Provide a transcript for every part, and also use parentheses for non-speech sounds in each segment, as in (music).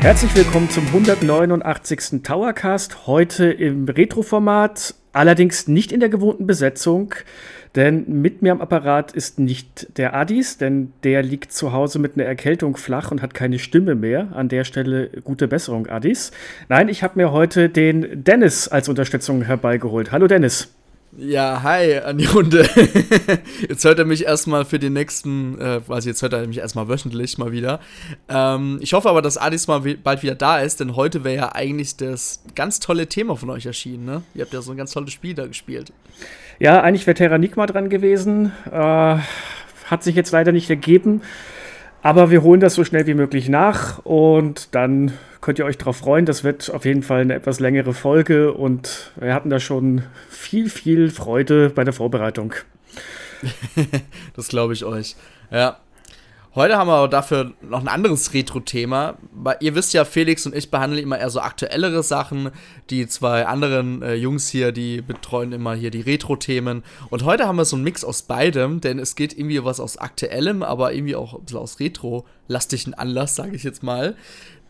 Herzlich willkommen zum 189. Towercast. Heute im Retro-Format, allerdings nicht in der gewohnten Besetzung, denn mit mir am Apparat ist nicht der Adis, denn der liegt zu Hause mit einer Erkältung flach und hat keine Stimme mehr. An der Stelle gute Besserung, Adis. Nein, ich habe mir heute den Dennis als Unterstützung herbeigeholt. Hallo Dennis. Ja, hi an die Runde. (laughs) jetzt hört er mich erstmal für den nächsten, äh, quasi jetzt hört er mich erstmal wöchentlich mal wieder. Ähm, ich hoffe aber, dass Adis mal bald wieder da ist, denn heute wäre ja eigentlich das ganz tolle Thema von euch erschienen, ne? Ihr habt ja so ein ganz tolles Spiel da gespielt. Ja, eigentlich wäre Terranigma dran gewesen. Äh, hat sich jetzt leider nicht ergeben. Aber wir holen das so schnell wie möglich nach und dann könnt ihr euch darauf freuen. Das wird auf jeden Fall eine etwas längere Folge und wir hatten da schon viel, viel Freude bei der Vorbereitung. (laughs) das glaube ich euch. Ja. Heute haben wir aber dafür noch ein anderes Retro-Thema. Ihr wisst ja, Felix und ich behandeln immer eher so aktuellere Sachen. Die zwei anderen äh, Jungs hier, die betreuen immer hier die Retro-Themen. Und heute haben wir so einen Mix aus beidem, denn es geht irgendwie was aus aktuellem, aber irgendwie auch ein bisschen aus Retro-lastigen Anlass, sage ich jetzt mal.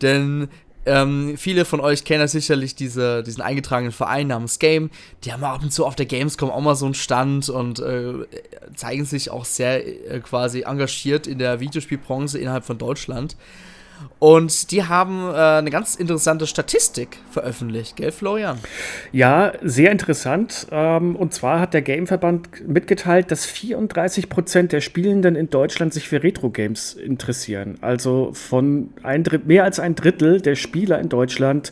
Denn ähm, viele von euch kennen ja sicherlich diese, diesen eingetragenen Verein namens Game. Die haben ab und zu auf der Gamescom auch mal so einen Stand und äh, zeigen sich auch sehr äh, quasi engagiert in der Videospielbranche innerhalb von Deutschland. Und die haben äh, eine ganz interessante Statistik veröffentlicht, gell, Florian? Ja, sehr interessant. Ähm, und zwar hat der Gameverband mitgeteilt, dass 34 Prozent der Spielenden in Deutschland sich für Retro-Games interessieren. Also von ein mehr als ein Drittel der Spieler in Deutschland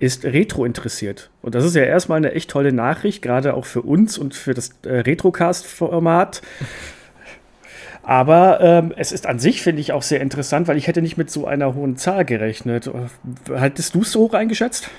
ist Retro interessiert. Und das ist ja erstmal eine echt tolle Nachricht, gerade auch für uns und für das äh, Retrocast-Format. Aber ähm, es ist an sich, finde ich, auch sehr interessant, weil ich hätte nicht mit so einer hohen Zahl gerechnet. Hattest du es so hoch eingeschätzt?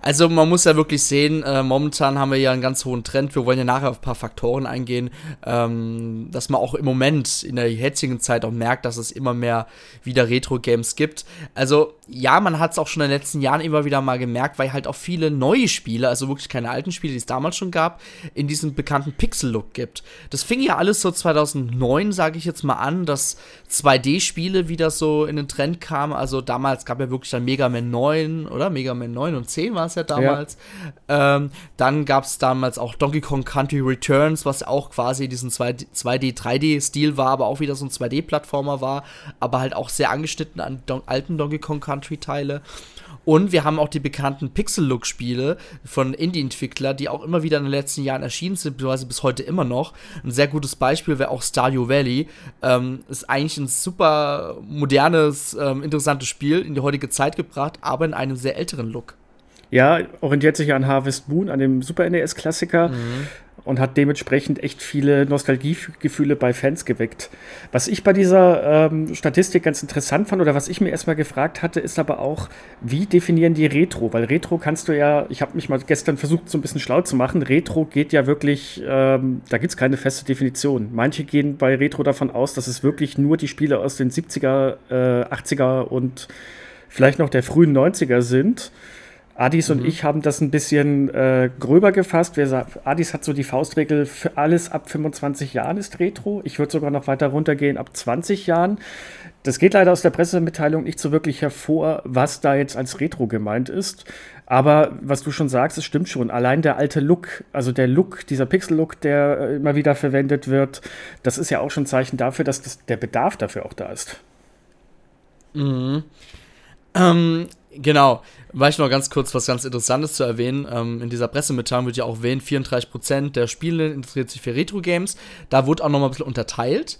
Also man muss ja wirklich sehen, äh, momentan haben wir ja einen ganz hohen Trend. Wir wollen ja nachher auf ein paar Faktoren eingehen, ähm, dass man auch im Moment in der jetzigen Zeit auch merkt, dass es immer mehr wieder Retro-Games gibt. Also ja, man hat es auch schon in den letzten Jahren immer wieder mal gemerkt, weil halt auch viele neue Spiele, also wirklich keine alten Spiele, die es damals schon gab, in diesem bekannten Pixel-Look gibt. Das fing ja alles so 2009, sage ich jetzt mal an, dass 2D-Spiele wieder so in den Trend kamen. Also damals gab ja wirklich dann Mega Man 9, oder? Mega Man 9 und 10 war es ja damals. Ja. Ähm, dann gab es damals auch Donkey Kong Country Returns, was auch quasi diesen 2D, 3D-Stil war, aber auch wieder so ein 2D-Plattformer war, aber halt auch sehr angeschnitten an Don alten Donkey Kong Country-Teile. Und wir haben auch die bekannten Pixel-Look-Spiele von Indie-Entwickler, die auch immer wieder in den letzten Jahren erschienen sind, beziehungsweise bis heute immer noch. Ein sehr gutes Beispiel wäre auch Stardew Valley. Ähm, ist eigentlich ein super modernes, ähm, interessantes Spiel in die heutige Zeit gebracht, aber in einem sehr älteren Look. Ja, orientiert sich an Harvest Moon, an dem Super NES-Klassiker. Mhm. Und hat dementsprechend echt viele Nostalgiegefühle bei Fans geweckt. Was ich bei dieser ähm, Statistik ganz interessant fand oder was ich mir erstmal gefragt hatte, ist aber auch, wie definieren die Retro? Weil Retro kannst du ja, ich habe mich mal gestern versucht, so ein bisschen schlau zu machen. Retro geht ja wirklich, ähm, da gibt es keine feste Definition. Manche gehen bei Retro davon aus, dass es wirklich nur die Spiele aus den 70er, äh, 80er und vielleicht noch der frühen 90er sind. Adis mhm. und ich haben das ein bisschen äh, gröber gefasst. Wir, Adis hat so die Faustregel, für alles ab 25 Jahren ist Retro. Ich würde sogar noch weiter runtergehen, ab 20 Jahren. Das geht leider aus der Pressemitteilung nicht so wirklich hervor, was da jetzt als Retro gemeint ist. Aber was du schon sagst, es stimmt schon. Allein der alte Look, also der Look, dieser Pixel-Look, der äh, immer wieder verwendet wird, das ist ja auch schon ein Zeichen dafür, dass das, der Bedarf dafür auch da ist. Mhm. Ähm, genau. Vielleicht noch ganz kurz was ganz Interessantes zu erwähnen. Ähm, in dieser Pressemitteilung wird ja auch erwähnt, 34% der Spielenden interessiert sich für Retro-Games. Da wurde auch noch mal ein bisschen unterteilt.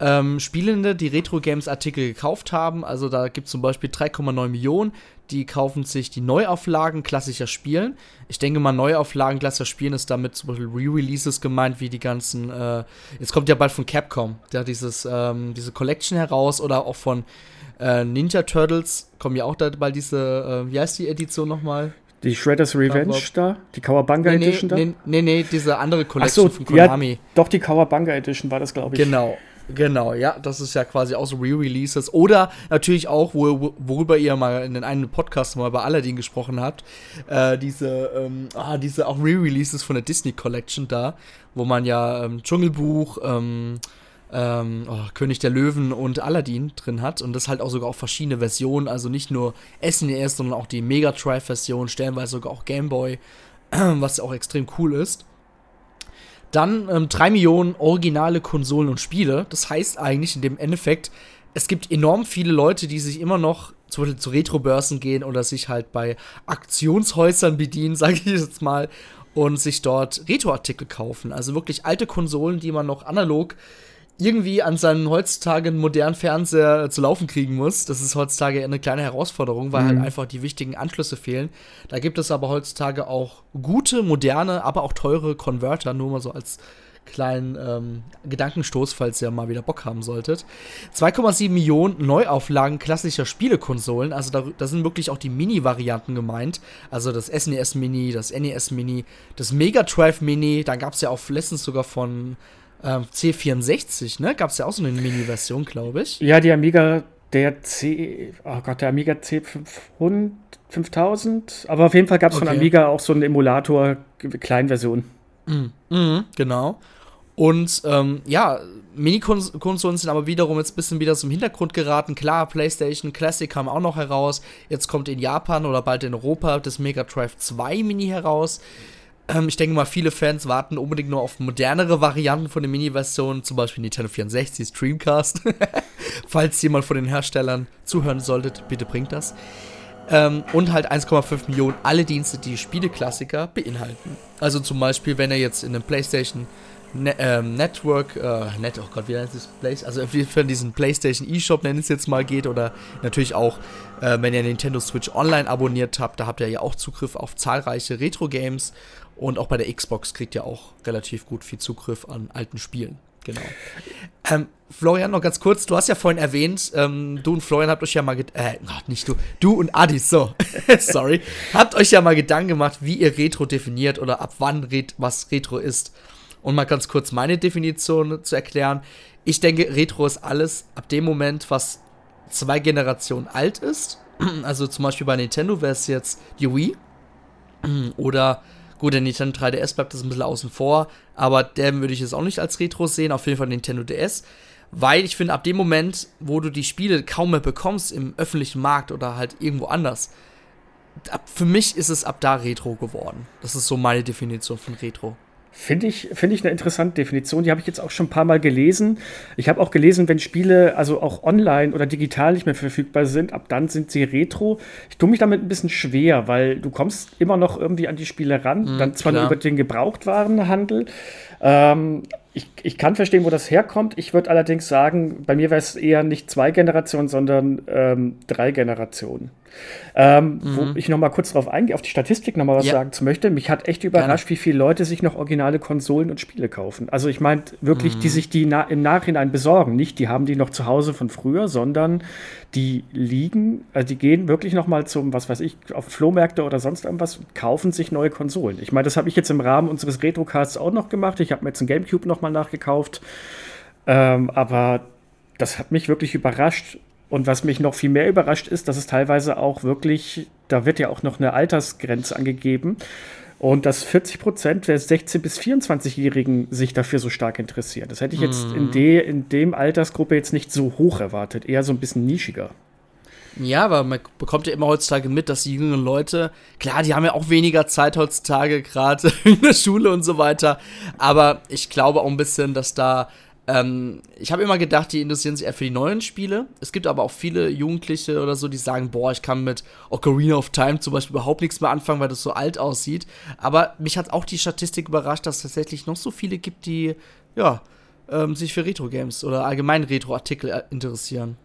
Ähm, Spielende, die Retro-Games-Artikel gekauft haben, also da gibt es zum Beispiel 3,9 Millionen, die kaufen sich die Neuauflagen klassischer Spielen. Ich denke mal, Neuauflagen klassischer Spielen ist damit zum Beispiel Re-Releases gemeint, wie die ganzen, äh, jetzt kommt ja bald von Capcom, der dieses, ähm, diese Collection heraus oder auch von äh, Ninja Turtles kommen ja auch da bald diese, äh, wie heißt die Edition nochmal? Die Shredder's Revenge da? Die Kawabanga nee, nee, Edition da? Nee, nee, nee, diese andere Collection so, von Konami. Ja, doch, die Kawabanga Edition war das, glaube ich. Genau. Genau, ja, das ist ja quasi auch so Re-Releases. Oder natürlich auch, wo, worüber ihr mal in einem Podcast mal bei Aladdin gesprochen habt, äh, diese, ähm, ah, diese auch Re-Releases von der Disney Collection da, wo man ja ähm, Dschungelbuch, ähm, ähm, oh, König der Löwen und Aladdin drin hat und das halt auch sogar auch verschiedene Versionen, also nicht nur SNES, sondern auch die Mega Drive Version, stellenweise sogar auch Game Boy, (clears throat) was auch extrem cool ist. Dann ähm, 3 Millionen originale Konsolen und Spiele. Das heißt eigentlich in dem Endeffekt, es gibt enorm viele Leute, die sich immer noch zum Beispiel zu Retro-Börsen gehen oder sich halt bei Aktionshäusern bedienen, (laughs) sage ich jetzt mal, und sich dort Retro-Artikel kaufen. Also wirklich alte Konsolen, die man noch analog irgendwie an seinen heutzutage modernen Fernseher zu laufen kriegen muss. Das ist heutzutage eine kleine Herausforderung, weil halt mhm. halt einfach die wichtigen Anschlüsse fehlen. Da gibt es aber heutzutage auch gute, moderne, aber auch teure Converter, nur mal so als kleinen ähm, Gedankenstoß, falls ihr mal wieder Bock haben solltet. 2,7 Millionen Neuauflagen klassischer Spielekonsolen, also da, da sind wirklich auch die Mini-Varianten gemeint. Also das SNES Mini, das NES Mini, das Mega Drive Mini, da gab es ja auch letztens sogar von ähm, C64, ne? Gab es ja auch so eine Mini-Version, glaube ich. Ja, die Amiga, der C, oh Gott, der Amiga C500, 5000. Aber auf jeden Fall gab es okay. von Amiga auch so einen Emulator, Kleinversion. Mhm. Mhm, genau. Und ähm, ja, Mini-Konsolen sind aber wiederum jetzt ein bisschen wieder zum Hintergrund geraten. Klar, PlayStation Classic kam auch noch heraus. Jetzt kommt in Japan oder bald in Europa das Mega Drive 2 Mini heraus. Ähm, ich denke mal, viele Fans warten unbedingt nur auf modernere Varianten von den Mini-Versionen, zum Beispiel Nintendo 64, Streamcast. (laughs) Falls jemand von den Herstellern zuhören solltet, bitte bringt das. Ähm, und halt 1,5 Millionen alle Dienste, die Spieleklassiker beinhalten. Also zum Beispiel, wenn er jetzt in einem PlayStation Ne ähm, Network, äh, Net, oh Gott, wie heißt das? Play also für diesen PlayStation eShop, nennen es jetzt mal, geht oder natürlich auch, äh, wenn ihr Nintendo Switch Online abonniert habt, da habt ihr ja auch Zugriff auf zahlreiche Retro-Games und auch bei der Xbox kriegt ihr auch relativ gut viel Zugriff an alten Spielen. Genau. Ähm, Florian, noch ganz kurz, du hast ja vorhin erwähnt, ähm, du und Florian habt euch ja mal, äh, nicht du, du und Adi, so, (laughs) sorry, habt euch ja mal Gedanken gemacht, wie ihr Retro definiert oder ab wann Ret was Retro ist. Und mal ganz kurz meine Definition zu erklären. Ich denke, Retro ist alles ab dem Moment, was zwei Generationen alt ist. (clears throat) Also zum Beispiel bei Nintendo wäre es jetzt die Wii (clears throat) oder Gut, der Nintendo 3DS bleibt das ein bisschen außen vor, aber den würde ich jetzt auch nicht als Retro sehen, auf jeden Fall Nintendo DS. Weil ich finde, ab dem Moment, wo du die Spiele kaum mehr bekommst im öffentlichen Markt oder halt irgendwo anders, ab, für mich ist es ab da Retro geworden. Das ist so meine Definition von Retro. Finde ich, find ich eine interessante Definition. Die habe ich jetzt auch schon ein paar Mal gelesen. Ich habe auch gelesen, wenn Spiele also auch online oder digital nicht mehr verfügbar sind, ab dann sind sie retro. Ich tue mich damit ein bisschen schwer, weil du kommst immer noch irgendwie an die Spiele ran. Mhm, dann zwar nur über den Gebrauchtwarenhandel. Ähm, ich, ich kann verstehen, wo das herkommt. Ich würde allerdings sagen, bei mir wäre es eher nicht zwei Generationen, sondern ähm, drei Generationen. Ähm, mhm. Wo ich noch mal kurz darauf eingehe, auf die Statistik noch mal was ja. sagen zu möchte. Mich hat echt überrascht, Gerne. wie viele Leute sich noch originale Konsolen und Spiele kaufen. Also ich meine wirklich, mhm. die sich die na im Nachhinein besorgen. Nicht, die haben die noch zu Hause von früher, sondern die liegen, also die gehen wirklich noch mal zum, was weiß ich, auf Flohmärkte oder sonst irgendwas, kaufen sich neue Konsolen. Ich meine, das habe ich jetzt im Rahmen unseres Retrocasts auch noch gemacht. Ich habe mir jetzt einen Gamecube noch mal nachgekauft. Ähm, aber das hat mich wirklich überrascht, und was mich noch viel mehr überrascht ist, dass es teilweise auch wirklich, da wird ja auch noch eine Altersgrenze angegeben. Und dass 40 Prozent der 16- bis 24-Jährigen sich dafür so stark interessieren. Das hätte ich jetzt mhm. in, de, in dem Altersgruppe jetzt nicht so hoch erwartet, eher so ein bisschen nischiger. Ja, aber man bekommt ja immer heutzutage mit, dass die jüngeren Leute, klar, die haben ja auch weniger Zeit heutzutage, gerade (laughs) in der Schule und so weiter. Aber ich glaube auch ein bisschen, dass da ähm, ich habe immer gedacht, die interessieren sich eher für die neuen Spiele. Es gibt aber auch viele Jugendliche oder so, die sagen, boah, ich kann mit Ocarina of Time zum Beispiel überhaupt nichts mehr anfangen, weil das so alt aussieht. Aber mich hat auch die Statistik überrascht, dass es tatsächlich noch so viele gibt, die, ja, ähm, sich für Retro-Games oder allgemein Retro-Artikel äh, interessieren.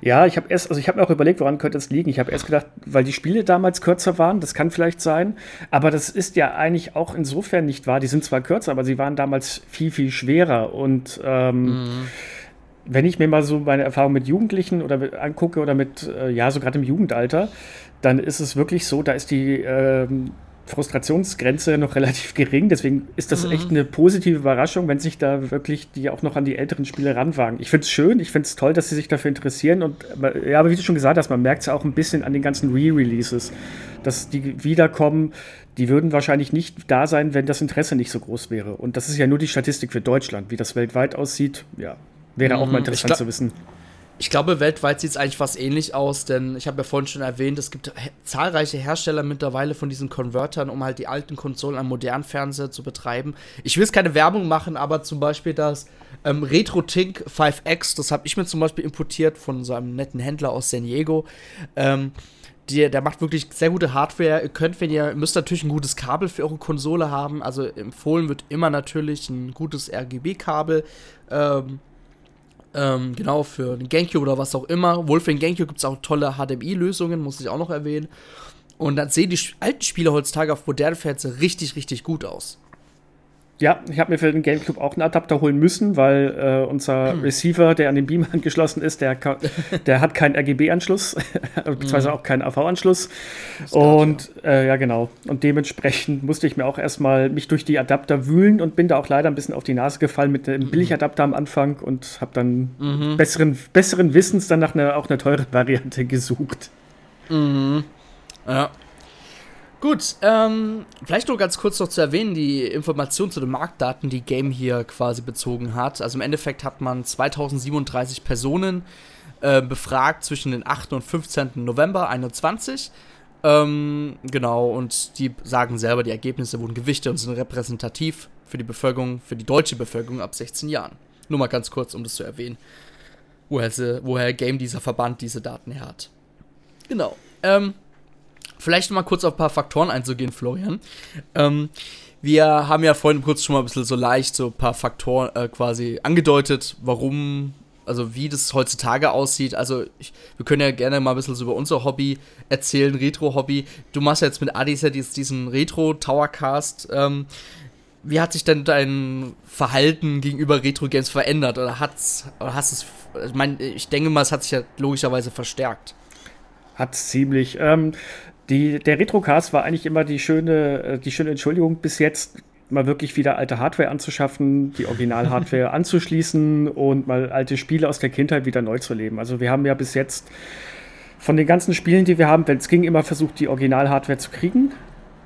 Ja, ich habe erst, also ich habe mir auch überlegt, woran könnte es liegen. Ich habe erst gedacht, weil die Spiele damals kürzer waren, das kann vielleicht sein, aber das ist ja eigentlich auch insofern nicht wahr. Die sind zwar kürzer, aber sie waren damals viel, viel schwerer und ähm, mhm. Wenn ich mir mal so meine Erfahrung mit Jugendlichen oder mit, angucke oder mit, äh, ja, so gerade im Jugendalter, dann ist es wirklich so, da ist die ähm, Frustrationsgrenze noch (laughs) relativ gering. Deswegen ist das mhm. echt eine positive Überraschung, wenn sich da wirklich die auch noch an die älteren Spiele ranwagen. Ich finde es schön, ich finde es toll, dass sie sich dafür interessieren. Und ja, aber wie du schon gesagt hast, man merkt es ja auch ein bisschen an den ganzen Re-Releases, dass die wiederkommen. Die würden wahrscheinlich nicht da sein, wenn das Interesse nicht so groß wäre. Und das ist ja nur die Statistik für Deutschland. Wie das weltweit aussieht, ja, Wäre auch mal mhm. interessant zu wissen. Ich glaube, weltweit sieht es eigentlich fast ähnlich aus, denn ich habe ja vorhin schon erwähnt, es gibt zahlreiche Hersteller mittlerweile von diesen Convertern, um halt die alten Konsolen an modernen Fernseher zu betreiben. Ich will jetzt keine Werbung machen, aber zum Beispiel das ähm, RetroTink 5X, das habe ich mir zum Beispiel importiert von so einem netten Händler aus San Diego. Ähm, die, der macht wirklich sehr gute Hardware. Ihr könnt, wenn ihr, müsst natürlich ein gutes Kabel für eure Konsole haben. Also empfohlen wird immer natürlich ein gutes RGB-Kabel. Ähm, ähm, genau, für den Gamecube oder was auch immer. Wohl für den Gamecube gibt es auch tolle HDMI-Lösungen, muss ich auch noch erwähnen. Und dann sehen die alten Spiele heutzutage auf modernen Fernseher richtig, richtig gut aus. Ja, ich habe mir für den GameCube auch einen Adapter holen müssen, weil äh, unser hm. Receiver, der an den Beamer angeschlossen (laughs) ist, der, (laughs) der hat keinen RGB-Anschluss, (laughs) beziehungsweise hm. auch keinen AV-Anschluss. Und ja. Äh, ja, genau. Und dementsprechend musste ich mir auch erstmal mich durch die Adapter wühlen und bin da auch leider ein bisschen auf die Nase gefallen mit einem mhm. Billigadapter am Anfang und habe dann mhm. besseren, besseren Wissens dann nach einer auch einer teuren Variante gesucht. Mhm. Ja. Gut, ähm, vielleicht nur ganz kurz noch zu erwähnen, die Information zu den Marktdaten, die Game hier quasi bezogen hat. Also im Endeffekt hat man 2037 Personen äh, befragt zwischen den 8. und 15. November 2021. Ähm, genau, und die sagen selber, die Ergebnisse wurden gewichtet und sind repräsentativ für die Bevölkerung, für die deutsche Bevölkerung ab 16 Jahren. Nur mal ganz kurz, um das zu erwähnen, woher, sie, woher Game dieser Verband diese Daten her hat. Genau. Ähm, Vielleicht mal kurz auf ein paar Faktoren einzugehen, Florian. Ähm, wir haben ja vorhin kurz schon mal ein bisschen so leicht so ein paar Faktoren äh, quasi angedeutet, warum, also wie das heutzutage aussieht. Also ich, wir können ja gerne mal ein bisschen so über unser Hobby erzählen, Retro-Hobby. Du machst ja jetzt mit Adis ja diesen Retro-Towercast. Ähm, wie hat sich denn dein Verhalten gegenüber Retro-Games verändert? Oder hat's, oder hast es, ich meine, ich denke mal, es hat sich ja logischerweise verstärkt. Hat ziemlich. Ähm, die, der Retrocast war eigentlich immer die schöne, äh, die schöne Entschuldigung bis jetzt, mal wirklich wieder alte Hardware anzuschaffen, die Original-Hardware (laughs) anzuschließen und mal alte Spiele aus der Kindheit wieder neu zu leben. Also wir haben ja bis jetzt von den ganzen Spielen, die wir haben, wenn es ging, immer versucht, die Original-Hardware zu kriegen.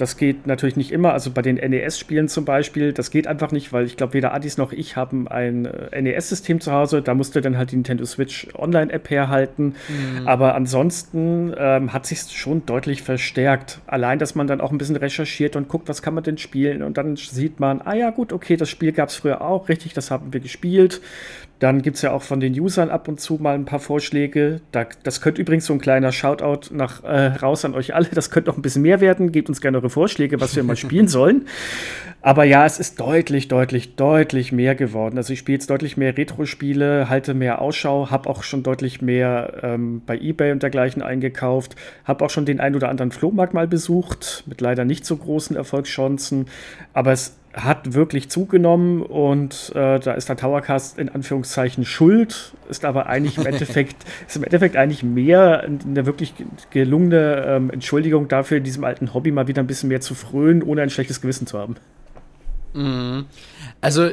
Das geht natürlich nicht immer. Also bei den NES-Spielen zum Beispiel, das geht einfach nicht, weil ich glaube, weder Adis noch ich haben ein äh, NES-System zu Hause. Da musste dann halt die Nintendo Switch Online-App herhalten. Mhm. Aber ansonsten ähm, hat sich schon deutlich verstärkt. Allein, dass man dann auch ein bisschen recherchiert und guckt, was kann man denn spielen. Und dann sieht man, ah ja, gut, okay, das Spiel gab es früher auch, richtig, das haben wir gespielt. Dann gibt es ja auch von den Usern ab und zu mal ein paar Vorschläge. Da, das könnte übrigens so ein kleiner Shoutout nach äh, raus an euch alle. Das könnte noch ein bisschen mehr werden. Gebt uns gerne eure Vorschläge, was wir mal spielen (laughs) sollen. Aber ja, es ist deutlich, deutlich, deutlich mehr geworden. Also ich spiele jetzt deutlich mehr Retro-Spiele, halte mehr Ausschau, habe auch schon deutlich mehr ähm, bei eBay und dergleichen eingekauft, habe auch schon den ein oder anderen Flohmarkt mal besucht, mit leider nicht so großen Erfolgschancen. Aber es hat wirklich zugenommen und äh, da ist der Towercast in Anführungszeichen schuld, ist aber eigentlich im Endeffekt, (laughs) ist im Endeffekt eigentlich mehr eine wirklich gelungene ähm, Entschuldigung dafür, diesem alten Hobby mal wieder ein bisschen mehr zu frönen, ohne ein schlechtes Gewissen zu haben. Mhm. Also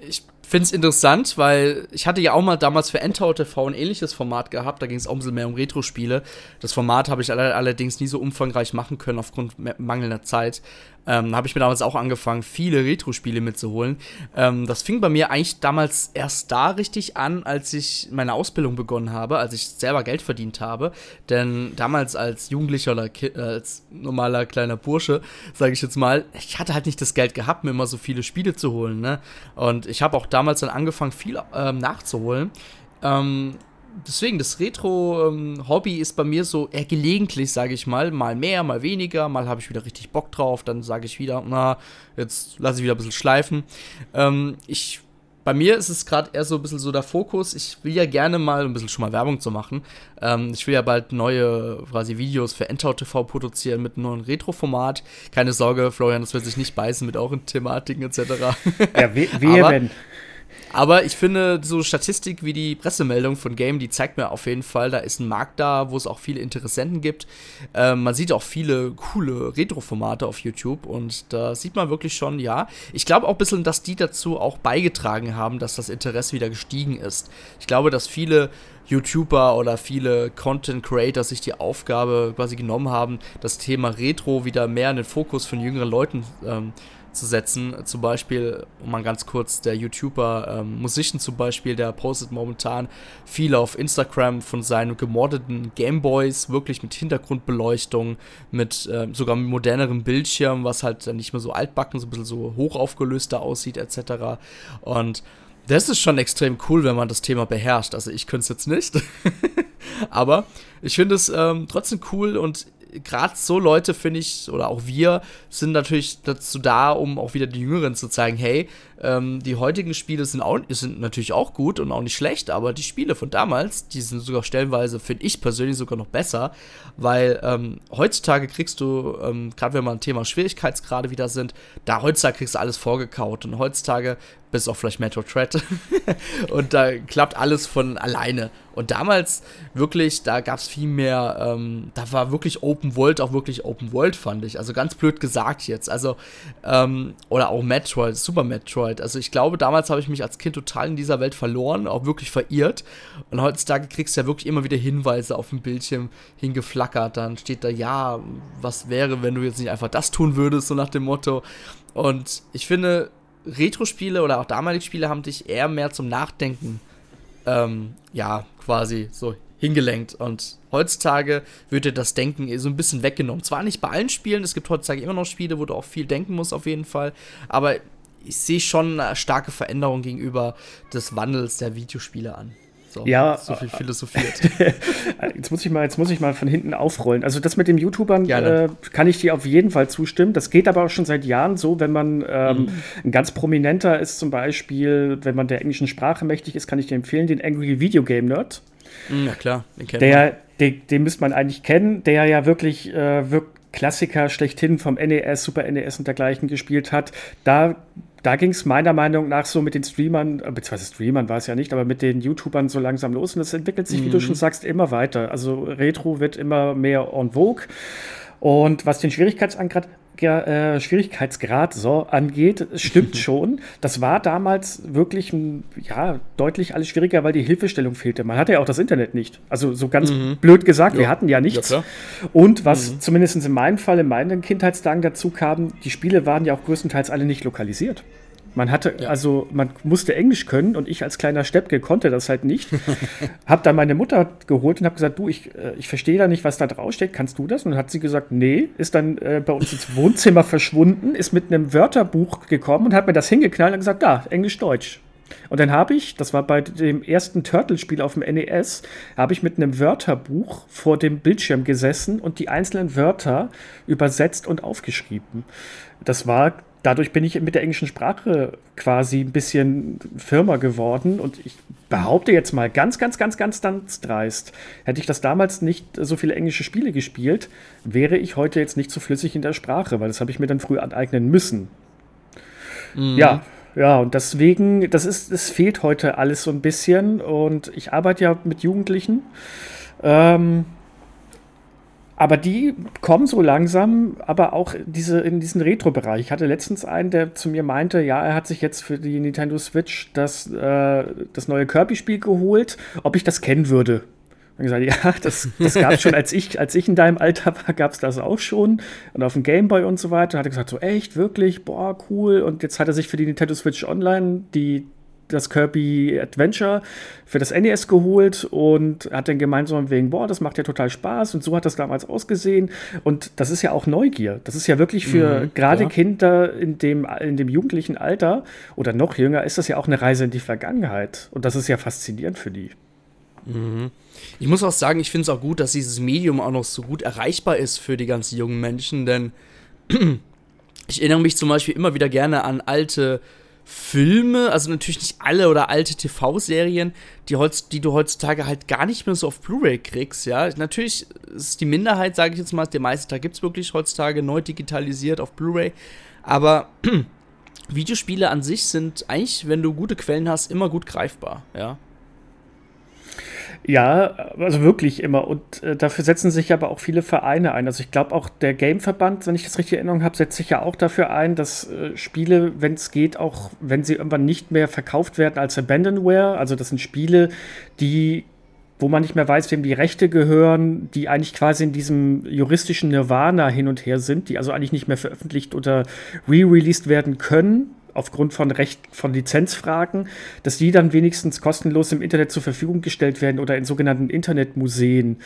ich finde es interessant, weil ich hatte ja auch mal damals für Endtower TV ein ähnliches Format gehabt. Da ging es auch ein bisschen mehr um Retro-Spiele. Das Format habe ich allerdings nie so umfangreich machen können aufgrund mangelnder Zeit ähm, habe ich mir damals auch angefangen, viele Retro-Spiele mitzuholen. Ähm, das fing bei mir eigentlich damals erst da richtig an, als ich meine Ausbildung begonnen habe, als ich selber Geld verdient habe. Denn damals als Jugendlicher oder Ki äh, als normaler kleiner Bursche, sage ich jetzt mal, ich hatte halt nicht das Geld gehabt, mir immer so viele Spiele zu holen. Ne? Und ich habe auch damals dann angefangen, viel ähm, nachzuholen. Ähm, deswegen, das Retro-Hobby ähm, ist bei mir so eher gelegentlich, sage ich mal. Mal mehr, mal weniger. Mal habe ich wieder richtig Bock drauf. Dann sage ich wieder, na, jetzt lasse ich wieder ein bisschen schleifen. Ähm, ich, bei mir ist es gerade eher so ein bisschen so der Fokus. Ich will ja gerne mal ein bisschen schon mal Werbung zu machen. Ähm, ich will ja bald neue quasi Videos für Endtau TV produzieren mit einem neuen Retro-Format. Keine Sorge, Florian, das wird sich nicht beißen mit euren Thematiken etc. Ja, we wehe, (laughs) wenn. Aber ich finde, so Statistik wie die Pressemeldung von Game, die zeigt mir auf jeden Fall, da ist ein Markt da, wo es auch viele Interessenten gibt. Ähm, man sieht auch viele coole Retro-Formate auf YouTube und da sieht man wirklich schon, ja. Ich glaube auch ein bisschen, dass die dazu auch beigetragen haben, dass das Interesse wieder gestiegen ist. Ich glaube, dass viele YouTuber oder viele Content Creator sich die Aufgabe quasi genommen haben, das Thema Retro wieder mehr in den Fokus von jüngeren Leuten ähm, zu setzen. Zum Beispiel, um mal ganz kurz, der YouTuber ähm, Musician zum Beispiel, der postet momentan viel auf Instagram von seinen gemordeten Gameboys, wirklich mit Hintergrundbeleuchtung, mit äh, sogar mit modernerem Bildschirm, was halt nicht mehr so altbacken, so ein bisschen so hoch aufgelöster aussieht, etc. Und das ist schon extrem cool, wenn man das Thema beherrscht. Also ich könnte es jetzt nicht. (laughs) Aber ich finde es ähm, trotzdem cool und gerade so Leute, finde ich, oder auch wir, sind natürlich dazu da, um auch wieder die Jüngeren zu zeigen, hey, ähm, die heutigen Spiele sind, auch, sind natürlich auch gut und auch nicht schlecht, aber die Spiele von damals, die sind sogar stellenweise, finde ich persönlich sogar noch besser, weil ähm, heutzutage kriegst du, ähm, gerade wenn wir ein Thema Schwierigkeitsgrade wieder sind, da heutzutage kriegst du alles vorgekaut und heutzutage bis auf vielleicht Metro Thread. (laughs) und da klappt alles von alleine. Und damals wirklich, da gab es viel mehr, ähm, da war wirklich Open World auch wirklich Open World, fand ich. Also ganz blöd gesagt jetzt. Also, ähm, oder auch Metroid, Super Metroid. Also ich glaube, damals habe ich mich als Kind total in dieser Welt verloren, auch wirklich verirrt. Und heutzutage kriegst du ja wirklich immer wieder Hinweise auf dem Bildschirm hingeflackert. Dann steht da, ja, was wäre, wenn du jetzt nicht einfach das tun würdest, so nach dem Motto. Und ich finde, Retro-Spiele oder auch damalige Spiele haben dich eher mehr zum Nachdenken, ähm, ja, quasi so hingelenkt. Und heutzutage wird dir das Denken so ein bisschen weggenommen. Zwar nicht bei allen Spielen, es gibt heutzutage immer noch Spiele, wo du auch viel denken musst, auf jeden Fall, aber ich sehe schon eine starke Veränderung gegenüber des Wandels der Videospiele an. So, ja, so viel philosophiert. (laughs) jetzt muss ich mal, jetzt muss ich mal von hinten aufrollen. Also das mit den YouTubern äh, kann ich dir auf jeden Fall zustimmen. Das geht aber auch schon seit Jahren so, wenn man ähm, mhm. ein ganz prominenter ist, zum Beispiel, wenn man der englischen Sprache mächtig ist, kann ich dir empfehlen, den Angry Video Game Nerd. Mhm, ja klar, den kennt der. Den, den müsste man eigentlich kennen, der ja wirklich, äh, wirklich Klassiker schlechthin vom NES, Super NES und dergleichen gespielt hat. Da da ging es meiner Meinung nach so mit den Streamern, äh, beziehungsweise Streamern war es ja nicht, aber mit den YouTubern so langsam los und es entwickelt sich, mhm. wie du mhm. schon sagst, immer weiter. Also Retro wird immer mehr en vogue. Und was den Schwierigkeitsgrad, äh, Schwierigkeitsgrad so angeht, stimmt (laughs) schon. Das war damals wirklich ja, deutlich alles schwieriger, weil die Hilfestellung fehlte. Man hatte ja auch das Internet nicht. Also so ganz mhm. blöd gesagt, ja. wir hatten ja nichts. Ja, Und was mhm. zumindest in meinem Fall, in meinen Kindheitstagen dazu kam, die Spiele waren ja auch größtenteils alle nicht lokalisiert. Man hatte, ja. also man musste Englisch können und ich als kleiner Steppke konnte das halt nicht. (laughs) hab dann meine Mutter geholt und hab gesagt, du, ich, äh, ich verstehe da nicht, was da draufsteht, kannst du das? Und dann hat sie gesagt, nee, ist dann äh, bei uns ins Wohnzimmer verschwunden, ist mit einem Wörterbuch gekommen und hat mir das hingeknallt und gesagt, da, Englisch-Deutsch. Und dann habe ich, das war bei dem ersten Turtle-Spiel auf dem NES, habe ich mit einem Wörterbuch vor dem Bildschirm gesessen und die einzelnen Wörter übersetzt und aufgeschrieben. Das war dadurch bin ich mit der englischen Sprache quasi ein bisschen firmer geworden und ich behaupte jetzt mal ganz, ganz, ganz, ganz, ganz dreist, hätte ich das damals nicht so viele englische Spiele gespielt, wäre ich heute jetzt nicht so flüssig in der Sprache, weil das habe ich mir dann früh aneignen müssen. Mhm. Ja, ja, und deswegen, das ist, es fehlt heute alles so ein bisschen und ich arbeite ja mit Jugendlichen. Ähm, aber die kommen so langsam, aber auch diese, in diesen Retro-Bereich. Ich hatte letztens einen, der zu mir meinte, ja, er hat sich jetzt für die Nintendo Switch das, äh, das neue Kirby-Spiel geholt, ob ich das kennen würde. Und gesagt, ja, das, das gab es schon, als ich, als ich in deinem Alter war, gab es das auch schon. Und auf dem Gameboy und so weiter. Hat er gesagt, so echt, wirklich, boah, cool. Und jetzt hat er sich für die Nintendo Switch Online die das Kirby Adventure für das NES geholt und hat dann gemeint, so wegen, boah, das macht ja total Spaß und so hat das damals ausgesehen. Und das ist ja auch Neugier. Das ist ja wirklich für mhm, gerade ja. Kinder in dem, in dem jugendlichen Alter oder noch jünger, ist das ja auch eine Reise in die Vergangenheit. Und das ist ja faszinierend für die. Mhm. Ich muss auch sagen, ich finde es auch gut, dass dieses Medium auch noch so gut erreichbar ist für die ganzen jungen Menschen, denn (clears throat) ich erinnere mich zum Beispiel immer wieder gerne an alte Filme, also natürlich nicht alle oder alte TV-Serien, die, die du heutzutage halt gar nicht mehr so auf Blu-ray kriegst, ja. Natürlich ist die Minderheit, sage ich jetzt mal, der meiste Tag gibt es wirklich heutzutage neu digitalisiert auf Blu-ray, aber (clears throat) Videospiele an sich sind eigentlich, wenn du gute Quellen hast, immer gut greifbar, ja. Ja, also wirklich immer. Und äh, dafür setzen sich aber auch viele Vereine ein. Also ich glaube auch der Gameverband, wenn ich das richtig in Erinnerung habe, setzt sich ja auch dafür ein, dass äh, Spiele, wenn es geht, auch wenn sie irgendwann nicht mehr verkauft werden als Abandonware, also das sind Spiele, die wo man nicht mehr weiß, wem die Rechte gehören, die eigentlich quasi in diesem juristischen Nirvana hin und her sind, die also eigentlich nicht mehr veröffentlicht oder re-released werden können, aufgrund von Recht von Lizenzfragen, dass die dann wenigstens kostenlos im Internet zur Verfügung gestellt werden oder in sogenannten Internetmuseen,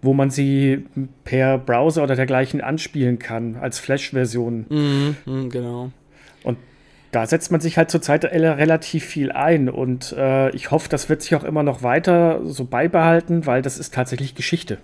wo man sie per Browser oder dergleichen anspielen kann als Flash-Version. Mhm, mhm genau. Und da setzt man sich halt zurzeit relativ viel ein und äh, ich hoffe, das wird sich auch immer noch weiter so beibehalten, weil das ist tatsächlich Geschichte.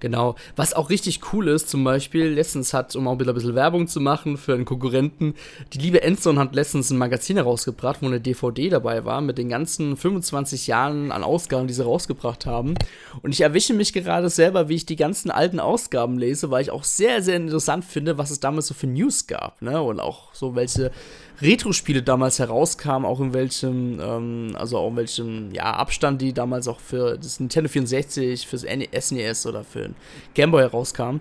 Genau. Was auch richtig cool ist, zum Beispiel, letztens hat, um auch wieder ein bisschen Werbung zu machen für einen Konkurrenten, die liebe Endzone hat letztens ein Magazin herausgebracht, wo eine DVD dabei war, mit den ganzen 25 Jahren an Ausgaben, die sie rausgebracht haben. Und ich erwische mich gerade selber, wie ich die ganzen alten Ausgaben lese, weil ich auch sehr, sehr interessant finde, was es damals so für News gab, ne? Und auch so welche Retro-Spiele damals herauskamen, auch in welchem, ähm, also auch in welchem ja, Abstand die damals auch für das Nintendo 64, fürs SNES e oder für den Game Boy herauskamen.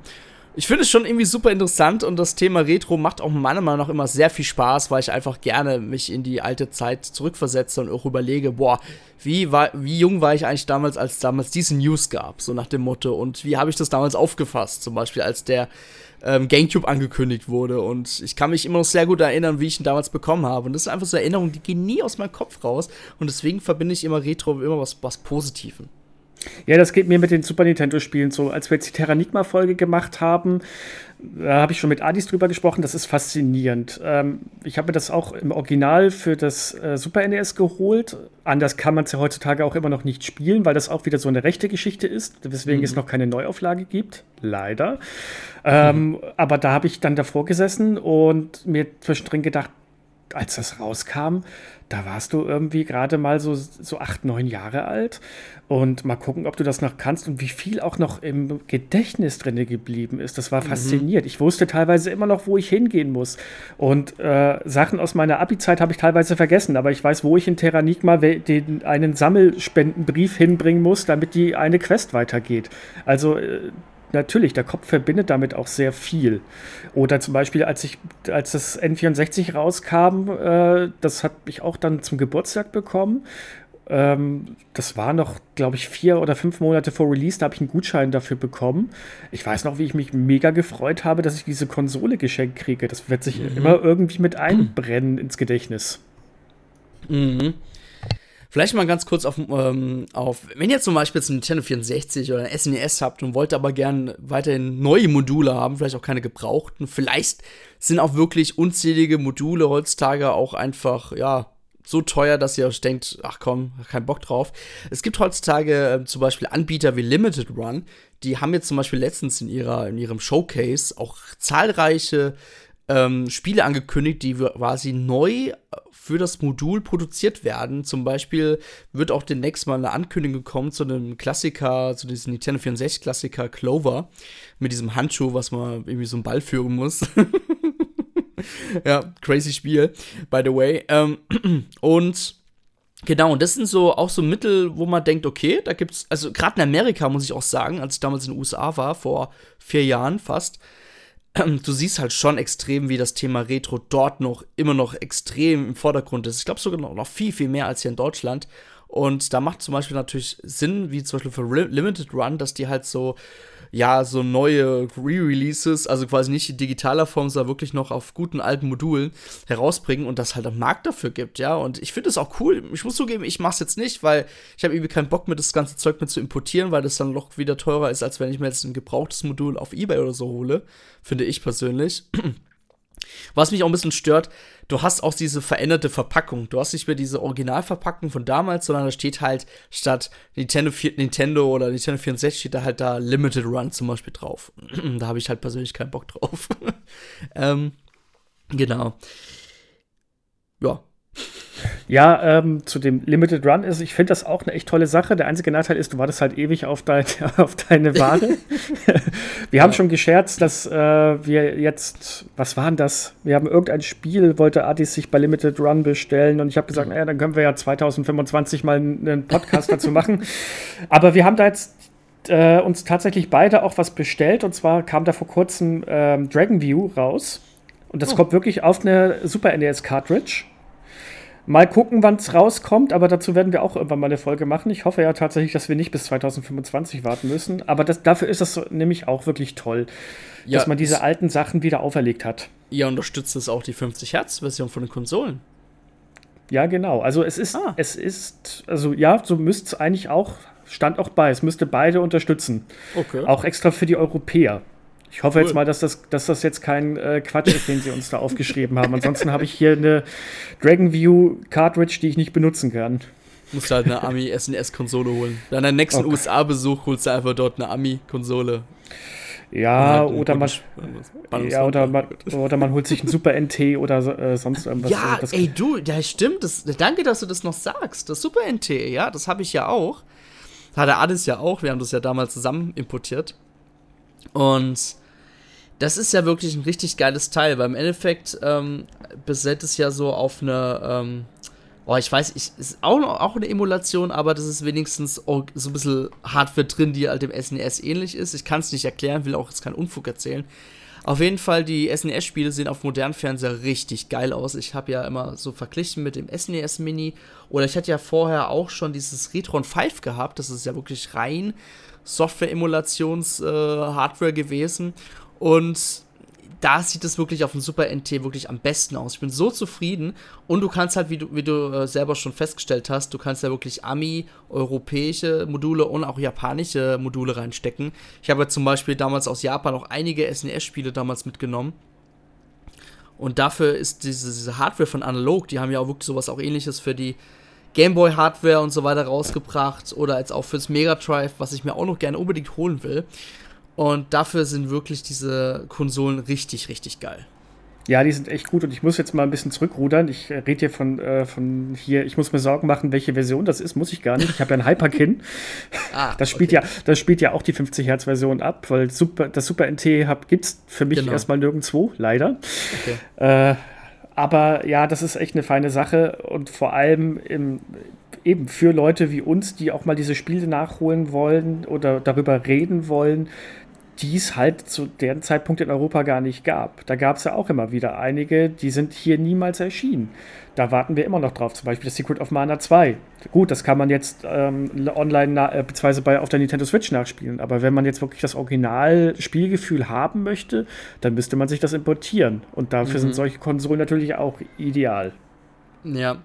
Ich finde es schon irgendwie super interessant und das Thema Retro macht auch meiner Meinung nach immer sehr viel Spaß, weil ich einfach gerne mich in die alte Zeit zurückversetze und auch überlege, boah, wie, war, wie jung war ich eigentlich damals, als damals diese News gab, so nach dem Motto und wie habe ich das damals aufgefasst, zum Beispiel als der ähm, GameCube angekündigt wurde. Und ich kann mich immer noch sehr gut erinnern, wie ich ihn damals bekommen habe. Und das ist einfach so Erinnerungen, die gehen nie aus meinem Kopf raus. Und deswegen verbinde ich immer Retro immer was, was Positiven. Ja, das geht mir mit den Super Nintendo-Spielen so. Als wir jetzt die Terranigma-Folge gemacht haben, da habe ich schon mit Adis drüber gesprochen, das ist faszinierend. Ähm, ich habe mir das auch im Original für das äh, Super NES geholt. Anders kann man es ja heutzutage auch immer noch nicht spielen, weil das auch wieder so eine rechte Geschichte ist, weswegen mhm. es noch keine Neuauflage gibt. Leider. Ähm, mhm. Aber da habe ich dann davor gesessen und mir zwischendrin gedacht, als das rauskam, da warst du irgendwie gerade mal so, so acht, neun Jahre alt. Und mal gucken, ob du das noch kannst und wie viel auch noch im Gedächtnis drin geblieben ist. Das war mhm. faszinierend. Ich wusste teilweise immer noch, wo ich hingehen muss. Und äh, Sachen aus meiner Abi-Zeit habe ich teilweise vergessen, aber ich weiß, wo ich in Terranigma den, einen Sammelspendenbrief hinbringen muss, damit die eine Quest weitergeht. Also äh, natürlich, der Kopf verbindet damit auch sehr viel. Oder zum Beispiel, als ich, als das N64 rauskam, äh, das hat ich auch dann zum Geburtstag bekommen. Ähm, das war noch, glaube ich, vier oder fünf Monate vor Release, da habe ich einen Gutschein dafür bekommen. Ich weiß noch, wie ich mich mega gefreut habe, dass ich diese Konsole geschenkt kriege. Das wird sich mhm. immer irgendwie mit einbrennen ins Gedächtnis. Mhm. Vielleicht mal ganz kurz auf, ähm, auf wenn ihr zum Beispiel jetzt ein Nintendo 64 oder ein SNES habt und wollt aber gern weiterhin neue Module haben, vielleicht auch keine gebrauchten, vielleicht sind auch wirklich unzählige Module heutzutage auch einfach, ja, so teuer, dass ihr euch denkt, ach komm, kein Bock drauf. Es gibt heutzutage äh, zum Beispiel Anbieter wie Limited Run, die haben jetzt zum Beispiel letztens in, ihrer, in ihrem Showcase auch zahlreiche ähm, Spiele angekündigt, die quasi neu für das Modul produziert werden. Zum Beispiel wird auch demnächst mal eine Ankündigung kommen zu einem Klassiker, zu diesem Nintendo 64 Klassiker Clover mit diesem Handschuh, was man irgendwie so einen Ball führen muss. (laughs) ja, crazy Spiel, by the way. Ähm, (clears throat) und Genau, und das sind so auch so Mittel, wo man denkt, okay, da gibt's, also gerade in Amerika muss ich auch sagen, als ich damals in den USA war, vor vier Jahren fast, du siehst halt schon extrem, wie das Thema Retro dort noch immer noch extrem im Vordergrund ist. Ich glaube sogar noch, noch viel, viel mehr als hier in Deutschland. Und da macht zum Beispiel natürlich Sinn, wie zum Beispiel für Limited Run, dass die halt so ja, so neue Re-Releases, also quasi nicht in digitaler Form, sondern wirklich noch auf guten alten Modulen herausbringen und das halt einen Markt dafür gibt, ja. Und ich finde es auch cool. Ich muss zugeben, ich mache es jetzt nicht, weil ich habe irgendwie keinen Bock mehr, das ganze Zeug mit zu importieren, weil das dann noch wieder teurer ist, als wenn ich mir jetzt ein gebrauchtes Modul auf Ebay oder so hole, finde ich persönlich. Was mich auch ein bisschen stört, du hast auch diese veränderte Verpackung. Du hast nicht mehr diese Originalverpackung von damals, sondern da steht halt statt Nintendo, Nintendo oder Nintendo 64 steht da halt da Limited Run zum Beispiel drauf. (clears throat) da habe ich halt persönlich keinen Bock drauf. (laughs) ähm, genau. Ja, ja, ähm, zu dem Limited Run ist, ich finde das auch eine echt tolle Sache. Der einzige Nachteil ist, du wartest halt ewig auf, dein, (laughs) auf deine (laughs) Ware. (laughs) wir ja. haben schon gescherzt, dass äh, wir jetzt, was war denn das? Wir haben irgendein Spiel, wollte Adis sich bei Limited Run bestellen und ich habe gesagt, naja, dann können wir ja 2025 mal einen Podcast dazu machen. Aber wir haben da jetzt äh, uns tatsächlich beide auch was bestellt und zwar kam da vor kurzem ähm, Dragon View raus. Und das oh. kommt wirklich auf eine Super NES Cartridge. Mal gucken, wann es rauskommt, aber dazu werden wir auch irgendwann mal eine Folge machen. Ich hoffe ja tatsächlich, dass wir nicht bis 2025 warten müssen. Aber das, dafür ist das nämlich auch wirklich toll, ja, dass man diese alten Sachen wieder auferlegt hat. Ihr unterstützt es auch die 50 Hertz Version von den Konsolen. Ja, genau. Also es ist, ah. es ist, also ja, so müsste es eigentlich auch, stand auch bei, es müsste beide unterstützen. Okay. Auch extra für die Europäer. Ich hoffe cool. jetzt mal, dass das, dass das jetzt kein äh, Quatsch ist, den sie uns da aufgeschrieben haben. Ansonsten habe ich hier eine Dragon View Cartridge, die ich nicht benutzen kann. Musst du halt eine Ami SNES-Konsole holen. Bei deinem nächsten okay. USA-Besuch holst du einfach dort eine Ami-Konsole. Ja, halt oder man, ja oder, man, oder man holt sich ein Super NT oder äh, sonst irgendwas. Ja, das ey, du, ja, stimmt. Das, danke, dass du das noch sagst. Das Super NT, ja, das habe ich ja auch. Hat der Adis ja auch. Wir haben das ja damals zusammen importiert. Und das ist ja wirklich ein richtig geiles Teil, weil im Endeffekt ähm, besetzt es ja so auf eine, ähm, oh, ich weiß, ich, ist auch, auch eine Emulation, aber das ist wenigstens so ein bisschen Hardware drin, die halt dem SNES e ähnlich ist. Ich kann es nicht erklären, will auch jetzt keinen Unfug erzählen. Auf jeden Fall, die SNES-Spiele sehen auf modernen Fernseher richtig geil aus. Ich habe ja immer so verglichen mit dem SNES Mini. Oder ich hatte ja vorher auch schon dieses Retron 5 gehabt. Das ist ja wirklich rein Software-Emulations-Hardware äh, gewesen. Und da sieht es wirklich auf dem Super NT wirklich am besten aus. Ich bin so zufrieden. Und du kannst halt, wie du, wie du äh, selber schon festgestellt hast, du kannst ja wirklich Ami, europäische Module und auch japanische Module reinstecken. Ich habe zum Beispiel damals aus Japan auch einige SNES-Spiele damals mitgenommen. Und dafür ist diese, diese Hardware von Analog, die haben ja auch wirklich sowas auch ähnliches für die Gameboy Hardware und so weiter rausgebracht oder als auch fürs Mega Drive, was ich mir auch noch gerne unbedingt holen will. Und dafür sind wirklich diese Konsolen richtig, richtig geil. Ja, die sind echt gut und ich muss jetzt mal ein bisschen zurückrudern. Ich äh, rede hier von, äh, von hier, ich muss mir Sorgen machen, welche Version das ist, muss ich gar nicht. Ich habe ja ein Hyperkin. (laughs) ah, das spielt okay. ja, das spielt ja auch die 50 Hertz Version ab, weil Super, das Super NT gibt es für mich genau. erstmal nirgendwo, leider. Okay. Äh, aber ja, das ist echt eine feine Sache. Und vor allem im, eben für Leute wie uns, die auch mal diese Spiele nachholen wollen oder darüber reden wollen, die es halt zu dem Zeitpunkt in Europa gar nicht gab. Da gab es ja auch immer wieder einige, die sind hier niemals erschienen. Da warten wir immer noch drauf, zum Beispiel das Secret of Mana 2. Gut, das kann man jetzt ähm, online äh, beziehungsweise bei, auf der Nintendo Switch nachspielen, aber wenn man jetzt wirklich das Original-Spielgefühl haben möchte, dann müsste man sich das importieren. Und dafür mhm. sind solche Konsolen natürlich auch ideal. Ja.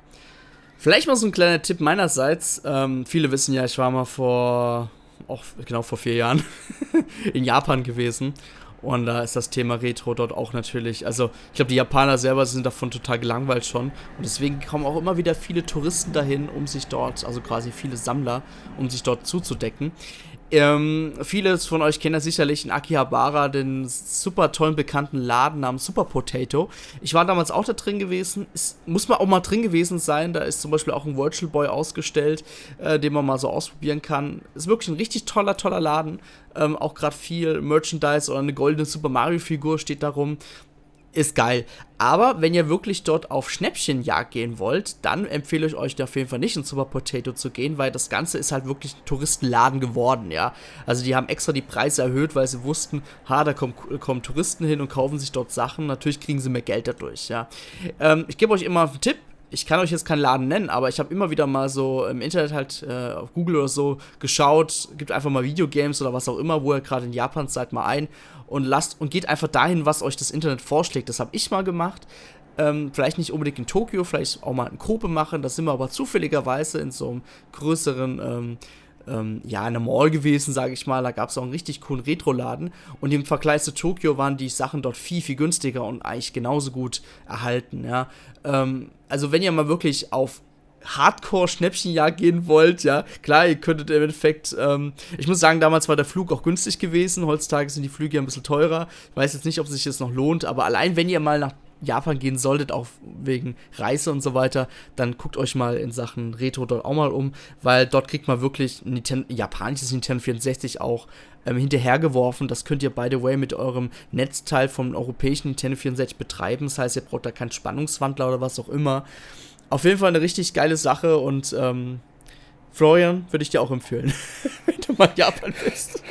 Vielleicht mal so ein kleiner Tipp meinerseits. Ähm, viele wissen ja, ich war mal vor auch genau vor vier Jahren (laughs) in Japan gewesen. Und da ist das Thema Retro dort auch natürlich. Also, ich glaube, die Japaner selber sind davon total gelangweilt schon. Und deswegen kommen auch immer wieder viele Touristen dahin, um sich dort, also quasi viele Sammler, um sich dort zuzudecken. Ähm, viele von euch kennen ja sicherlich in Akihabara den super tollen bekannten Laden namens Super Potato. Ich war damals auch da drin gewesen. Es muss man auch mal drin gewesen sein. Da ist zum Beispiel auch ein Virtual Boy ausgestellt, äh, den man mal so ausprobieren kann. Ist wirklich ein richtig toller, toller Laden. Ähm, auch gerade viel Merchandise oder eine goldene Super Mario Figur steht darum ist geil. Aber wenn ihr wirklich dort auf Schnäppchenjagd gehen wollt, dann empfehle ich euch auf jeden Fall nicht in Super Potato zu gehen, weil das Ganze ist halt wirklich ein Touristenladen geworden, ja. Also die haben extra die Preise erhöht, weil sie wussten, ha, da kommen, kommen Touristen hin und kaufen sich dort Sachen. Natürlich kriegen sie mehr Geld dadurch, ja. Ähm, ich gebe euch immer einen Tipp, ich kann euch jetzt keinen Laden nennen, aber ich habe immer wieder mal so im Internet halt äh, auf Google oder so geschaut, gibt einfach mal Videogames oder was auch immer, wo ihr gerade in Japan seid, mal ein und lasst und geht einfach dahin, was euch das Internet vorschlägt. Das habe ich mal gemacht. Ähm, vielleicht nicht unbedingt in Tokio, vielleicht auch mal in Kobe machen. Da sind wir aber zufälligerweise in so einem größeren, ähm, ähm, ja, in einem Mall gewesen, sage ich mal. Da gab es auch einen richtig coolen Retro-Laden. Und im Vergleich zu Tokio waren die Sachen dort viel, viel günstiger und eigentlich genauso gut erhalten. Ja. Ähm, also, wenn ihr mal wirklich auf Hardcore-Schnäppchenjagd gehen wollt, ja, klar, ihr könntet im Endeffekt, ähm, ich muss sagen, damals war der Flug auch günstig gewesen, heutzutage sind die Flüge ja ein bisschen teurer. Ich weiß jetzt nicht, ob sich das noch lohnt, aber allein wenn ihr mal nach Japan gehen solltet, auch wegen Reise und so weiter, dann guckt euch mal in Sachen Retro dort auch mal um, weil dort kriegt man wirklich ein japanisches Nintendo 64 auch ähm, hinterhergeworfen. Das könnt ihr, by the way, mit eurem Netzteil vom europäischen Nintendo 64 betreiben. Das heißt, ihr braucht da keinen Spannungswandler oder was auch immer. Auf jeden Fall eine richtig geile Sache und ähm, Florian würde ich dir auch empfehlen, (laughs) wenn du mal in Japan bist.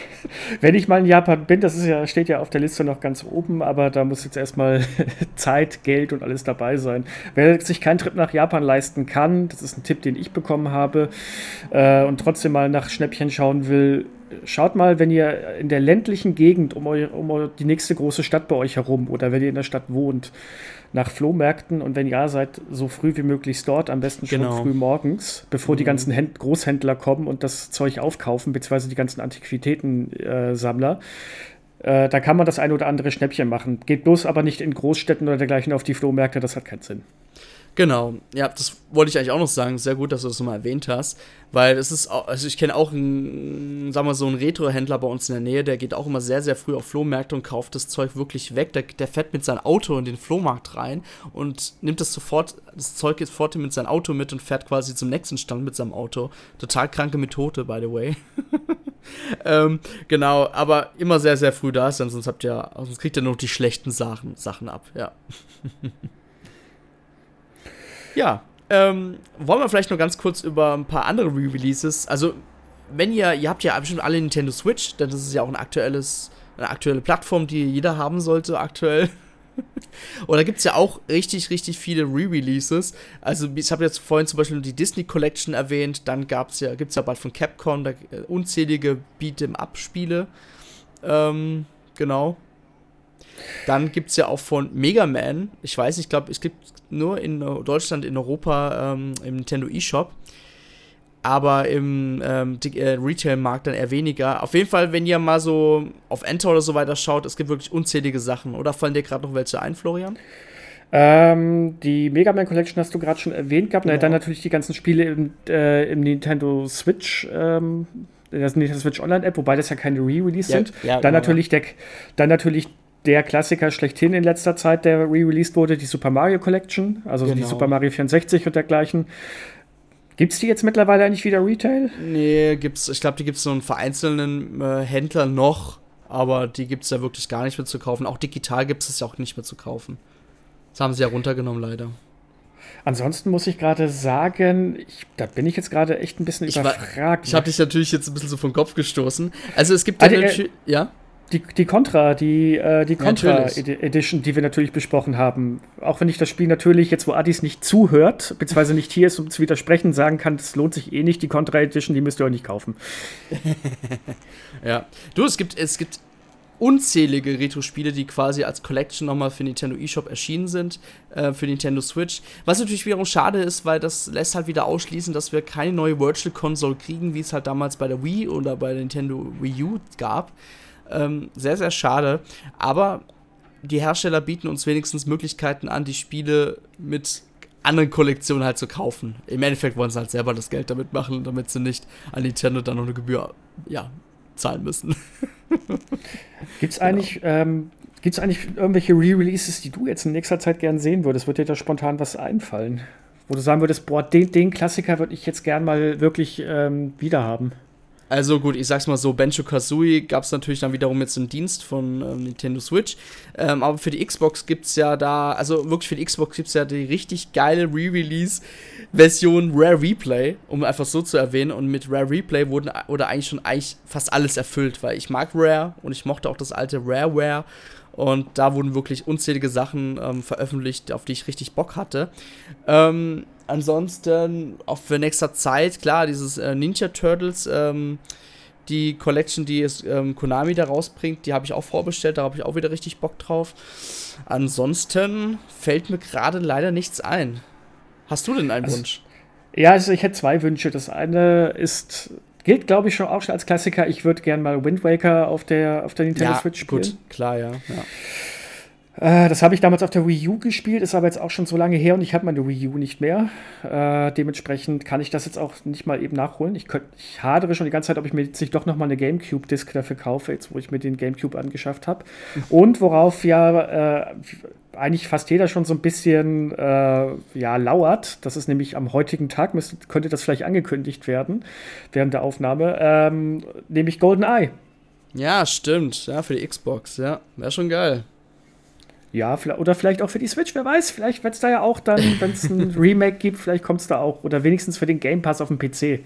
wenn ich mal in Japan bin, das ist ja, steht ja auf der Liste noch ganz oben, aber da muss jetzt erstmal (laughs) Zeit, Geld und alles dabei sein. Wer sich keinen Trip nach Japan leisten kann, das ist ein Tipp, den ich bekommen habe, äh, und trotzdem mal nach Schnäppchen schauen will, schaut mal, wenn ihr in der ländlichen Gegend um, eu, um die nächste große Stadt bei euch herum oder wenn ihr in der Stadt wohnt, nach Flohmärkten und wenn ja, seid so früh wie möglich dort, am besten schon genau. früh morgens, bevor mhm. die ganzen Händ Großhändler kommen und das Zeug aufkaufen, beziehungsweise die ganzen Antiquitätensammler. Äh, da kann man das ein oder andere Schnäppchen machen. Geht bloß aber nicht in Großstädten oder dergleichen auf die Flohmärkte, das hat keinen Sinn. Genau, ja, das wollte ich eigentlich auch noch sagen. Sehr gut, dass du das nochmal erwähnt hast. Weil es ist auch, also ich kenne auch einen, sagen wir so, einen Retro-Händler bei uns in der Nähe, der geht auch immer sehr, sehr früh auf Flohmärkte und kauft das Zeug wirklich weg. Der, der fährt mit seinem Auto in den Flohmarkt rein und nimmt das sofort, das Zeug geht sofort mit seinem Auto mit und fährt quasi zum nächsten Stand mit seinem Auto. Total kranke Methode, by the way. (laughs) ähm, genau, aber immer sehr, sehr früh da sein, sonst habt ihr, sonst kriegt ihr noch die schlechten Sachen, Sachen ab, ja. (laughs) Ja, ähm, wollen wir vielleicht noch ganz kurz über ein paar andere Re-Releases. Also, wenn ihr, ihr habt ja bestimmt alle Nintendo Switch, denn das ist ja auch ein aktuelles, eine aktuelle Plattform, die jeder haben sollte aktuell. (laughs) Und da gibt es ja auch richtig, richtig viele Re-Releases. Also, ich habe jetzt vorhin zum Beispiel die Disney Collection erwähnt, dann gab's ja, gibt es ja bald von Capcom da, äh, unzählige Beat'em-up-Spiele. Ähm, genau. Dann gibt es ja auch von Mega Man, ich weiß, ich glaube, es gibt nur in Deutschland, in Europa ähm, im Nintendo eShop. Aber im ähm, äh, Retail-Markt dann eher weniger. Auf jeden Fall, wenn ihr mal so auf Enter oder so weiter schaut, es gibt wirklich unzählige Sachen. Oder fallen dir gerade noch welche ein, Florian? Ähm, die Mega Man Collection hast du gerade schon erwähnt gehabt. Genau. Dann natürlich die ganzen Spiele im, äh, im Nintendo Switch. Ähm, das Nintendo Switch Online App, wobei das ja keine Re-Release ja, sind. Ja, dann, genau, natürlich der, dann natürlich der Klassiker schlechthin in letzter Zeit, der re-released wurde, die Super Mario Collection, also genau. die Super Mario 64 und dergleichen. Gibt es die jetzt mittlerweile eigentlich wieder Retail? Nee, gibt's, ich glaube, die gibt es so einen vereinzelten äh, Händler noch, aber die gibt es ja wirklich gar nicht mehr zu kaufen. Auch digital gibt es ja auch nicht mehr zu kaufen. Das haben sie ja runtergenommen, leider. Ansonsten muss ich gerade sagen, ich, da bin ich jetzt gerade echt ein bisschen ich überfragt. War, ich habe dich natürlich jetzt ein bisschen so vom Kopf gestoßen. Also es gibt ja, also, äh, ja? Die, die Contra, die, äh, die Contra Edition, die wir natürlich besprochen haben. Auch wenn ich das Spiel natürlich, jetzt wo Adis nicht zuhört, beziehungsweise nicht hier ist, um zu widersprechen, sagen kann, das lohnt sich eh nicht, die Contra Edition, die müsst ihr euch nicht kaufen. (laughs) ja. Du, es gibt, es gibt unzählige Retro-Spiele, die quasi als Collection nochmal für Nintendo eShop erschienen sind, äh, für Nintendo Switch. Was natürlich wiederum schade ist, weil das lässt halt wieder ausschließen, dass wir keine neue Virtual Console kriegen, wie es halt damals bei der Wii oder bei der Nintendo Wii U gab. Ähm, sehr, sehr schade. Aber die Hersteller bieten uns wenigstens Möglichkeiten an, die Spiele mit anderen Kollektionen halt zu kaufen. Im Endeffekt wollen sie halt selber das Geld damit machen, damit sie nicht an Nintendo dann noch eine Gebühr ja, zahlen müssen. (laughs) Gibt es genau. eigentlich, ähm, gibt's eigentlich irgendwelche Re-Releases, die du jetzt in nächster Zeit gern sehen würdest? Wird dir da spontan was einfallen? Wo du sagen würdest, boah, den, den Klassiker würde ich jetzt gern mal wirklich ähm, wiederhaben. Also gut, ich sag's mal so, Benjo Kazooie gab es natürlich dann wiederum jetzt im Dienst von ähm, Nintendo Switch. Ähm, aber für die Xbox gibt's ja da, also wirklich für die Xbox gibt's ja die richtig geile Re-Release-Version Rare Replay, um einfach so zu erwähnen. Und mit Rare Replay wurden, oder eigentlich schon eigentlich fast alles erfüllt, weil ich mag Rare und ich mochte auch das alte Rareware. Und da wurden wirklich unzählige Sachen ähm, veröffentlicht, auf die ich richtig Bock hatte. Ähm, ansonsten, auch für nächster Zeit, klar, dieses äh, Ninja Turtles, ähm, die Collection, die es ähm, Konami da rausbringt, die habe ich auch vorbestellt, da habe ich auch wieder richtig Bock drauf. Ansonsten fällt mir gerade leider nichts ein. Hast du denn einen also, Wunsch? Ja, also ich hätte zwei Wünsche. Das eine ist Gilt, glaube ich, schon auch schon als Klassiker. Ich würde gerne mal Wind Waker auf der, auf der Nintendo ja, Switch spielen. Gut, klar, ja. ja. Äh, das habe ich damals auf der Wii U gespielt, ist aber jetzt auch schon so lange her und ich habe meine Wii U nicht mehr. Äh, dementsprechend kann ich das jetzt auch nicht mal eben nachholen. Ich, könnt, ich hadere schon die ganze Zeit, ob ich mir jetzt nicht doch noch mal eine GameCube-Disc dafür kaufe, jetzt wo ich mir den GameCube angeschafft habe. Und worauf ja äh, eigentlich fast jeder schon so ein bisschen äh, ja, lauert. Das ist nämlich am heutigen Tag, müsste, könnte das vielleicht angekündigt werden während der Aufnahme, ähm, nämlich GoldenEye. Ja, stimmt. Ja, für die Xbox, ja. Wäre schon geil. Ja, oder vielleicht auch für die Switch, wer weiß. Vielleicht wird es da ja auch dann, (laughs) wenn es ein Remake gibt, vielleicht kommt es da auch. Oder wenigstens für den Game Pass auf dem PC.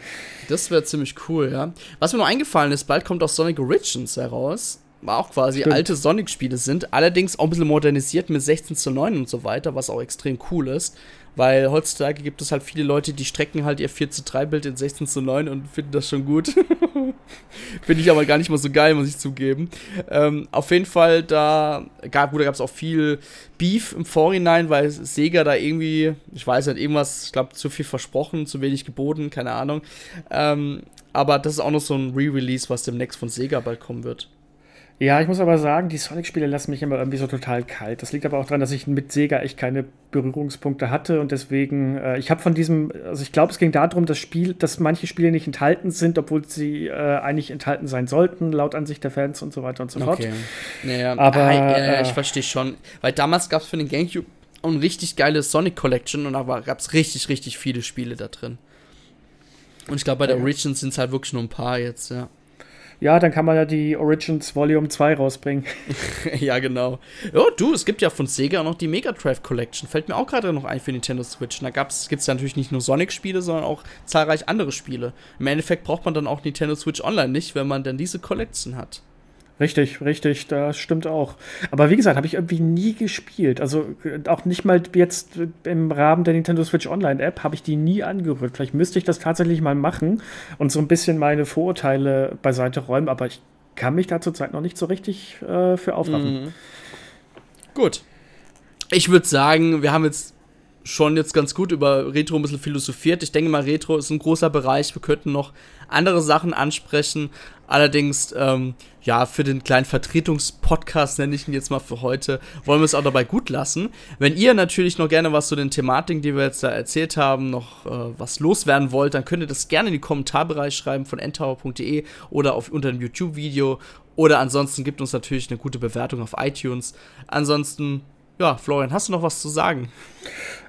Das wäre ziemlich cool, ja. Was mir noch eingefallen ist, bald kommt auch Sonic Origins heraus. Auch quasi Stimmt. alte Sonic-Spiele sind. Allerdings auch ein bisschen modernisiert mit 16 zu 9 und so weiter, was auch extrem cool ist. Weil heutzutage gibt es halt viele Leute, die strecken halt ihr 4 zu 3 Bild in 16 zu 9 und finden das schon gut. (laughs) Finde ich aber gar nicht mal so geil, muss ich zugeben. Ähm, auf jeden Fall, da gab es auch viel Beef im Vorhinein, weil Sega da irgendwie, ich weiß nicht, irgendwas, ich glaube, zu viel versprochen, zu wenig geboten, keine Ahnung. Ähm, aber das ist auch noch so ein Re-Release, was demnächst von Sega bald kommen wird. Ja, ich muss aber sagen, die Sonic-Spiele lassen mich immer irgendwie so total kalt. Das liegt aber auch daran, dass ich mit Sega echt keine Berührungspunkte hatte und deswegen, äh, ich habe von diesem, also ich glaube, es ging darum, dass, Spiel, dass manche Spiele nicht enthalten sind, obwohl sie äh, eigentlich enthalten sein sollten, laut Ansicht der Fans und so weiter und so fort. Okay. Naja, aber ah, ich verstehe schon, weil damals gab es für den Gamecube eine richtig geile Sonic Collection und da gab es richtig, richtig viele Spiele da drin. Und ich glaube, bei der. Origins sind es halt wirklich nur ein paar jetzt, ja. Ja, dann kann man ja die Origins Volume 2 rausbringen. (laughs) ja, genau. Oh, du, es gibt ja von Sega noch die Mega Drive Collection. Fällt mir auch gerade noch ein für Nintendo Switch. Und da gibt es ja natürlich nicht nur Sonic-Spiele, sondern auch zahlreich andere Spiele. Im Endeffekt braucht man dann auch Nintendo Switch Online nicht, wenn man dann diese Collection hat. Richtig, richtig, das stimmt auch. Aber wie gesagt, habe ich irgendwie nie gespielt. Also auch nicht mal jetzt im Rahmen der Nintendo Switch Online App habe ich die nie angerührt. Vielleicht müsste ich das tatsächlich mal machen und so ein bisschen meine Vorurteile beiseite räumen, aber ich kann mich da zurzeit noch nicht so richtig äh, für aufraffen. Mhm. Gut. Ich würde sagen, wir haben jetzt schon jetzt ganz gut über Retro ein bisschen philosophiert. Ich denke mal, Retro ist ein großer Bereich. Wir könnten noch andere Sachen ansprechen. Allerdings, ähm, ja, für den kleinen Vertretungspodcast nenne ich ihn jetzt mal für heute, wollen wir es auch dabei gut lassen. Wenn ihr natürlich noch gerne was zu den Thematiken, die wir jetzt da erzählt haben, noch äh, was loswerden wollt, dann könnt ihr das gerne in die Kommentarbereich schreiben von ntower.de oder auf, unter dem YouTube-Video. Oder ansonsten gibt uns natürlich eine gute Bewertung auf iTunes. Ansonsten ja, Florian, hast du noch was zu sagen?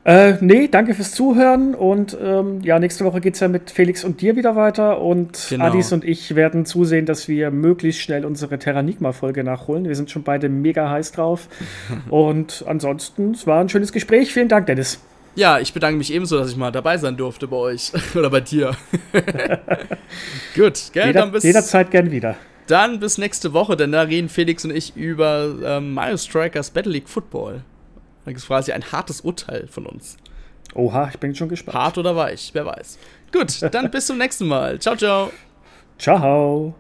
Äh, nee, danke fürs Zuhören und ähm, ja, nächste Woche geht es ja mit Felix und dir wieder weiter und genau. Adis und ich werden zusehen, dass wir möglichst schnell unsere Terranigma-Folge nachholen. Wir sind schon beide mega heiß drauf (laughs) und ansonsten, es war ein schönes Gespräch. Vielen Dank, Dennis. Ja, ich bedanke mich ebenso, dass ich mal dabei sein durfte bei euch (laughs) oder bei dir. (laughs) Gut, gell, Jeder, dann bis jederzeit gern wieder. Dann bis nächste Woche, denn da reden Felix und ich über ähm, Mario Strikers Battle League Football. Da gibt es quasi ein hartes Urteil von uns. Oha, ich bin schon gespannt. Hart oder weich, wer weiß. Gut, dann bis zum nächsten Mal. Ciao, ciao. Ciao.